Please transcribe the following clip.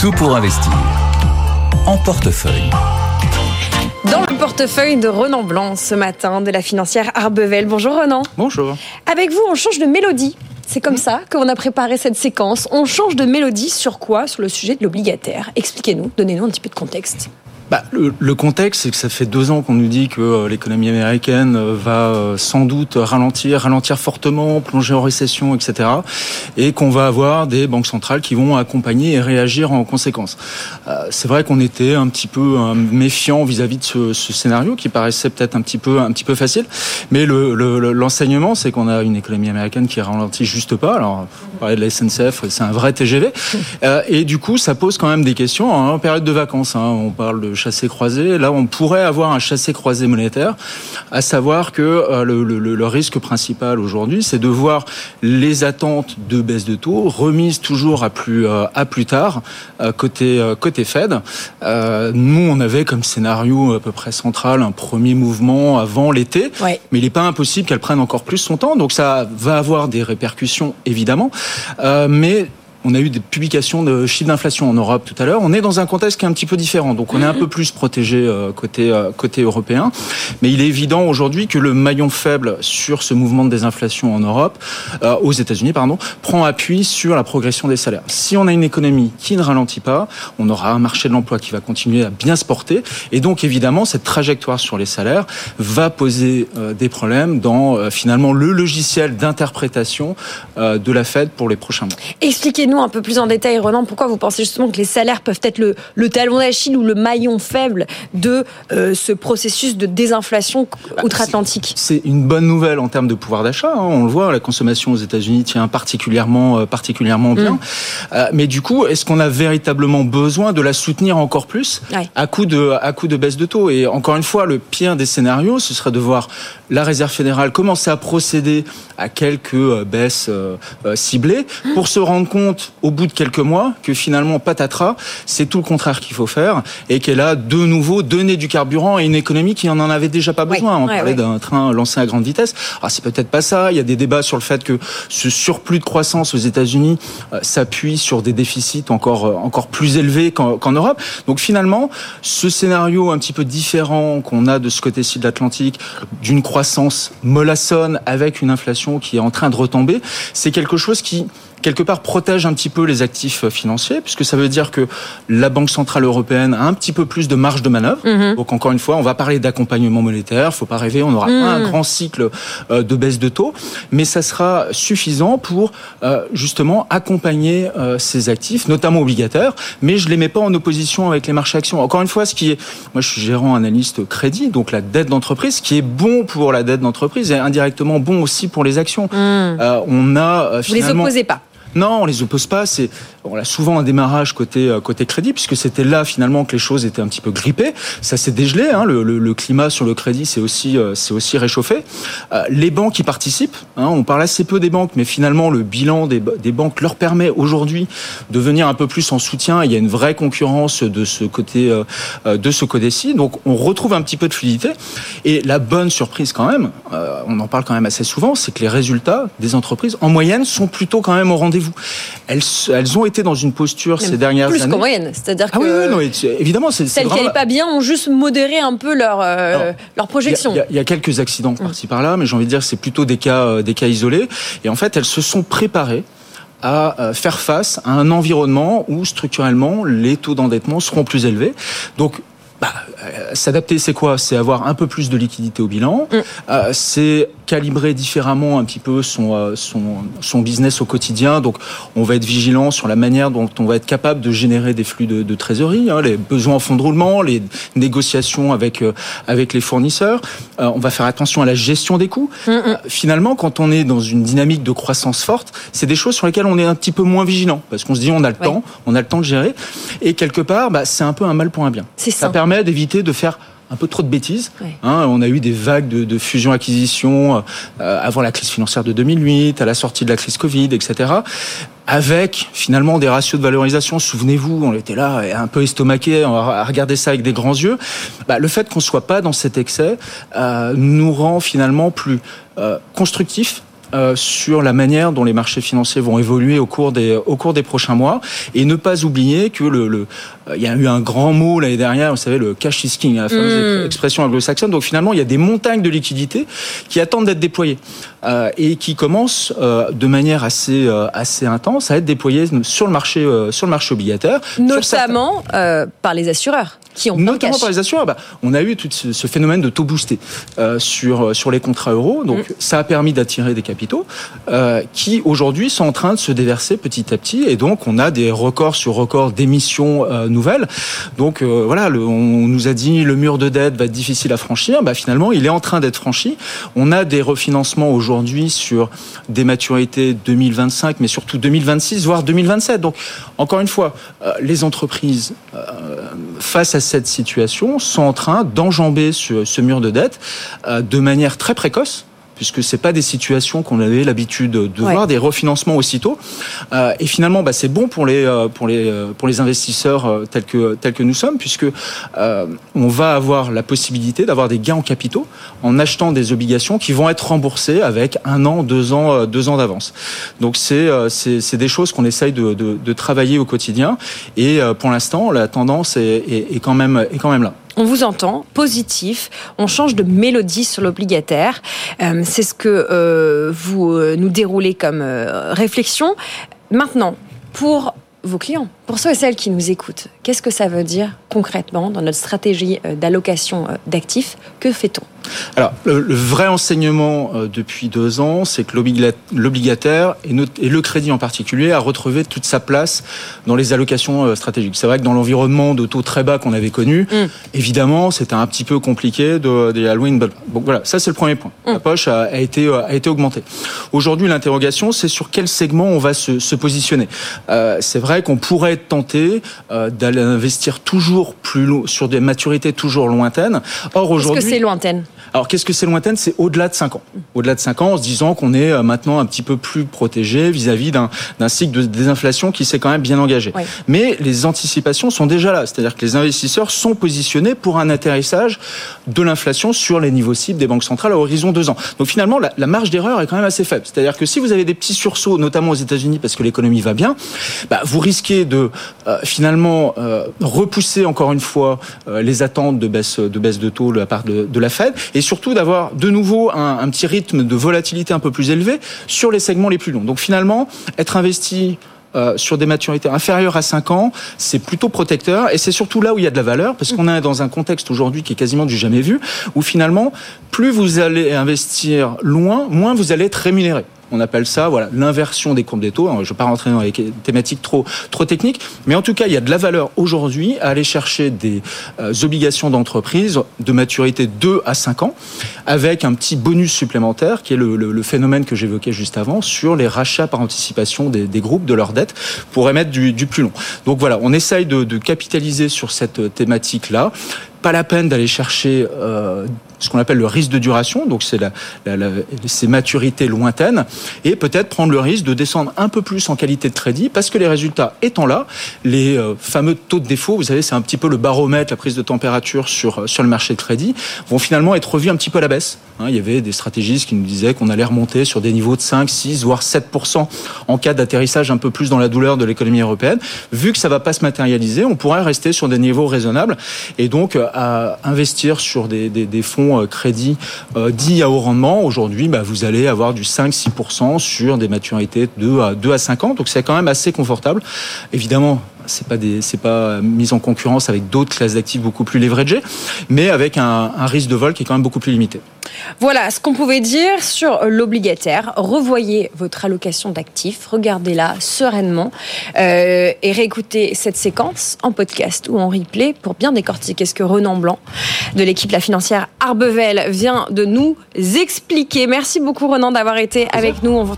Tout pour investir. En portefeuille. Dans le portefeuille de Renan Blanc ce matin de la financière Arbevel. Bonjour Renan. Bonjour. Avec vous, on change de mélodie. C'est comme ça qu'on a préparé cette séquence. On change de mélodie sur quoi? Sur le sujet de l'obligataire. Expliquez-nous, donnez-nous un petit peu de contexte. Bah, le, contexte, c'est que ça fait deux ans qu'on nous dit que euh, l'économie américaine euh, va euh, sans doute ralentir, ralentir fortement, plonger en récession, etc. Et qu'on va avoir des banques centrales qui vont accompagner et réagir en conséquence. c'est vrai qu'on était un petit peu méfiant vis-à-vis de ce, ce, scénario qui paraissait peut-être un petit peu un petit peu facile, mais l'enseignement, le, c'est qu'on a une économie américaine qui ralentit juste pas. Alors, on parlait de la SNCF, c'est un vrai TGV, et du coup, ça pose quand même des questions en période de vacances. Hein. On parle de chassé croisé. Là, on pourrait avoir un chassé croisé monétaire, à savoir que euh, le, le, le, risque principal aujourd'hui, c'est de voir les attentes de baisse de taux remises toujours à plus euh, à plus tard euh, côté côté Fed. nous, on avait comme scénario à peu près central un premier mouvement avant l'été, mais il n'est pas impossible qu'elle prenne encore plus son temps. Donc ça va avoir des répercussions évidemment, mais on a eu des publications de chiffres d'inflation en Europe tout à l'heure. On est dans un contexte qui est un petit peu différent, donc on est un peu plus protégé euh, côté euh, côté européen. Mais il est évident aujourd'hui que le maillon faible sur ce mouvement de désinflation en Europe, euh, aux États-Unis pardon, prend appui sur la progression des salaires. Si on a une économie qui ne ralentit pas, on aura un marché de l'emploi qui va continuer à bien se porter, et donc évidemment cette trajectoire sur les salaires va poser des problèmes dans finalement le logiciel d'interprétation de la Fed pour les prochains mois. Expliquez nous un peu plus en détail, Renan, pourquoi vous pensez justement que les salaires peuvent être le, talon d'Achille ou le maillon faible de euh, ce processus de désinflation bah, outre-Atlantique C'est une bonne nouvelle en termes de pouvoir d'achat. Hein. On le voit, la consommation aux États-Unis tient particulièrement, euh, particulièrement bien. Mm. Euh, mais du coup, est-ce qu'on a véritablement besoin de la soutenir encore plus à coup de à coup de baisse de taux? Et encore une fois, le pire des scénarios, ce serait de voir la Réserve fédérale commencer à procéder à quelques baisses ciblées pour se rendre compte au bout de quelques mois que finalement patatras, c'est tout le contraire qu'il faut faire et qu'elle a de nouveau donné du carburant à une économie qui en avait déjà pas besoin. On parlait d'un train lancé à grande vitesse. Ah, c'est peut-être pas ça. Il y a des débats sur le fait que ce surplus de croissance aux États-Unis euh, s'appuie sur des déficits encore euh, encore plus élevés qu'en Europe. Donc finalement, ce scénario un petit peu différent qu'on a de ce côté-ci de l'Atlantique, d'une croissance mollassonne avec une inflation qui est en train de retomber, c'est quelque chose qui quelque part protège un petit peu les actifs financiers, puisque ça veut dire que la Banque centrale européenne a un petit peu plus de marge de manœuvre. Mhm. Donc encore une fois, on va parler d'accompagnement monétaire. Faut pas rêver, on n'aura pas un grand cycle euh, de baisse de taux, mais ça sera suffisant pour euh, justement accompagner euh, ces actifs, notamment obligataires. Mais je les mets pas en opposition avec les marchés actions. Encore une fois, ce qui est, moi je suis gérant analyste crédit, donc la dette d'entreprise, ce qui est bon pour la dette d'entreprise et indirectement bon aussi pour les actions. Mhm. on a finalement. Vous les opposez pas. Non, on les oppose pas. C'est on a souvent un démarrage côté euh, côté crédit puisque c'était là finalement que les choses étaient un petit peu grippées. Ça s'est dégelé. Hein, le, climat sur le crédit c'est aussi euh, c'est aussi réchauffé. Euh, les banques y participent. Hein, on parle assez peu des banques, mais finalement le bilan des, banques leur permet aujourd'hui de venir un peu plus en soutien. Il y a une vraie concurrence de ce côté de ce côté-ci. Donc on retrouve un petit peu de fluidité. Et la bonne surprise quand même, on en parle quand même assez souvent, c'est que les résultats des entreprises en moyenne sont plutôt quand même au rendez-vous elles, elles ont dans une posture ces dernières plus années. Plus qu'en moyenne, c'est-à-dire ah que. Oui, oui, évidemment, c'est. Celles qui n'allaient pas bien ont juste modéré un peu leur, euh, leur projection. Il y, a quelques accidents mmh. par-ci par-là, mais j'ai envie de dire que c'est plutôt des cas, euh, des cas isolés. Et en fait, elles se sont préparées à euh, faire face à un environnement où structurellement les taux d'endettement seront plus élevés. Donc bah, s'adapter, c'est quoi? C'est avoir un peu plus de liquidité au bilan. Euh, c'est calibrer différemment un petit peu son, euh, son, son business au quotidien. Donc, on va être vigilant sur la manière dont on va être capable de générer des flux de, de trésorerie, hein, les besoins en fonds de roulement, les négociations avec, euh, avec les fournisseurs. Euh, on va faire attention à la gestion des coûts. Mm, finalement, quand on est dans une dynamique de croissance forte, c'est des choses sur lesquelles on est un petit peu moins vigilant parce qu'on se dit on a le temps, on a le temps de gérer. Et quelque part, bah, c'est un peu un mal pour un bien. Ça permet d'éviter de faire un peu trop de bêtises. Hein, on a eu des vagues de, de fusion-acquisition euh, avant la crise financière de 2008, à la sortie de la crise Covid, etc. Avec finalement des ratios de valorisation. Souvenez-vous, on était là un peu estomaqué à regarder ça avec des grands yeux. Bah, le fait qu'on soit pas dans cet excès euh, nous rend finalement plus euh, constructifs euh, sur la manière dont les marchés financiers vont évoluer au cours des, au cours des prochains mois et ne pas oublier que le, le euh, il y a eu un grand mot l'année dernière, vous savez, le cash is king, la fameuse mm. expression anglo-saxonne. Donc finalement, il y a des montagnes de liquidités qui attendent d'être déployées euh, et qui commencent euh, de manière assez euh, assez intense à être déployées sur le marché euh, sur le marché obligataire, notamment par les assureurs qui ont notamment par les assureurs. Bah, on a eu tout ce, phénomène de taux boosté sur sur les contrats euros, donc mm. ça a permis d'attirer des capitaux qui aujourd'hui sont en train de se déverser petit à petit et donc on a des records sur records d'émissions nouvelles. Donc voilà, le, on nous a dit le mur de dette va être difficile à franchir. Bah, finalement, il est en train d'être franchi. On a des refinancements aujourd'hui sur des maturités 2025, mais surtout 2026, voire 2027. Donc, encore une fois, euh, les entreprises, euh, face à cette situation, sont en train d'enjamber ce, mur de dette euh, de manière très précoce puisque c'est pas des situations qu'on avait l'habitude de voir, des refinancements aussitôt. Euh, et finalement, bah, c'est bon pour les euh, pour les euh, pour les investisseurs tels que tels que nous sommes, puisque on va avoir la possibilité d'avoir des gains en capitaux en achetant des obligations qui vont être remboursées avec un an, deux ans, deux ans d'avance. Donc c'est c'est des choses qu'on essaye de, de, de, travailler au quotidien. Et pour l'instant, la tendance est, est, est quand même est quand même là on vous entend, positif, on change de mélodie sur l'obligataire. Euh, c'est ce que euh, vous euh, nous déroulez comme réflexion. Maintenant, pour vos clients, pour ceux et celles qui nous écoutent, qu'est-ce que ça veut dire concrètement dans notre stratégie d'allocation d'actifs? Que fait-on? Alors, le, vrai enseignement euh, depuis deux ans, c'est que l'obligataire, et, le crédit en particulier, a retrouvé toute sa place dans les allocations euh, stratégiques. C'est vrai que dans l'environnement de taux très bas qu'on avait connu, mm. évidemment, c'était un petit peu compliqué de, de Halloween. Donc voilà, ça c'est le premier point. Mm. La poche a, été, euh, a été augmentée. Aujourd'hui, l'interrogation, c'est sur quel segment on va se, se positionner. Euh, c'est vrai qu'on pourrait être tenté d'aller investir toujours plus sur des maturités toujours lointaines. Or aujourd'hui, est-ce que c'est lointaine? Alors qu'est-ce que c'est lointaine? C'est au-delà de 5 ans. Au-delà de 5 ans, en se disant qu'on est euh, maintenant un petit peu plus protégé vis-à-vis d'un cycle de désinflation qui s'est quand même bien engagé. Mais les anticipations sont déjà là, c'est-à-dire que les investisseurs sont positionnés pour un atterrissage de l'inflation sur les niveaux cibles des banques centrales à horizon 2 ans. Donc finalement, la, marge d'erreur est quand même assez faible. C'est-à-dire que si vous avez des petits sursauts, notamment aux États-Unis parce que l'économie va bien, bah, vous risquez de euh, finalement euh, repousser encore une fois les attentes de baisse de baisse de taux de la part de, de la Fed et surtout d'avoir de nouveau un, petit rythme de volatilité un peu plus élevé sur les segments les plus longs. Donc finalement, être investi euh, sur des maturités inférieures à 5 ans, c'est plutôt protecteur et c'est surtout là où il y a de la valeur parce qu'on est dans un contexte aujourd'hui qui est quasiment du jamais vu où finalement, plus vous allez investir loin, moins vous allez être rémunéré. On appelle ça voilà l'inversion des courbes des taux. je ne vais pas rentrer dans les thématiques trop trop techniques, mais en tout cas, il y a de la valeur aujourd'hui à aller chercher des euh, obligations d'entreprise de maturité 2 à 5 ans, avec un petit bonus supplémentaire qui est le, phénomène que j'évoquais juste avant sur les rachats par anticipation des, groupes de leurs dettes pour émettre du, plus long. Donc voilà, on essaye de, capitaliser sur cette thématique là pas la peine d'aller chercher euh, ce qu'on appelle le risque de duration, donc c'est la, la, la, ces maturités lointaines, et peut-être prendre le risque de descendre un peu plus en qualité de crédit, parce que les résultats étant là, les euh, fameux taux de défaut, vous savez, c'est un petit peu le baromètre, la prise de température sur, sur le marché de crédit, vont finalement être revus un petit peu à la baisse. Hein, il y avait des stratégistes qui nous disaient qu'on allait remonter sur des niveaux de 5, 6, voire 7% en cas d'atterrissage un peu plus dans la douleur de l'économie européenne. Vu que ça va pas se matérialiser, on pourrait rester sur des niveaux raisonnables, et donc euh, à investir sur des, des fonds euh, crédits euh, dits à haut rendement, aujourd'hui, bah, vous allez avoir du 5-6% sur des maturités de à 2 à 5 ans. Donc c'est quand même assez confortable. Évidemment, c'est pas des, c'est pas mis en concurrence avec d'autres classes d'actifs beaucoup plus leveragées, mais avec un, un, risque de vol qui est quand même beaucoup plus limité. Voilà ce qu'on pouvait dire sur l'obligataire. Revoyez votre allocation d'actifs, regardez-la sereinement euh, et réécoutez cette séquence en podcast ou en replay pour bien décortiquer ce que Renan Blanc de l'équipe La Financière Arbevel vient de nous expliquer. Merci beaucoup Renan d'avoir été avec nous. On vous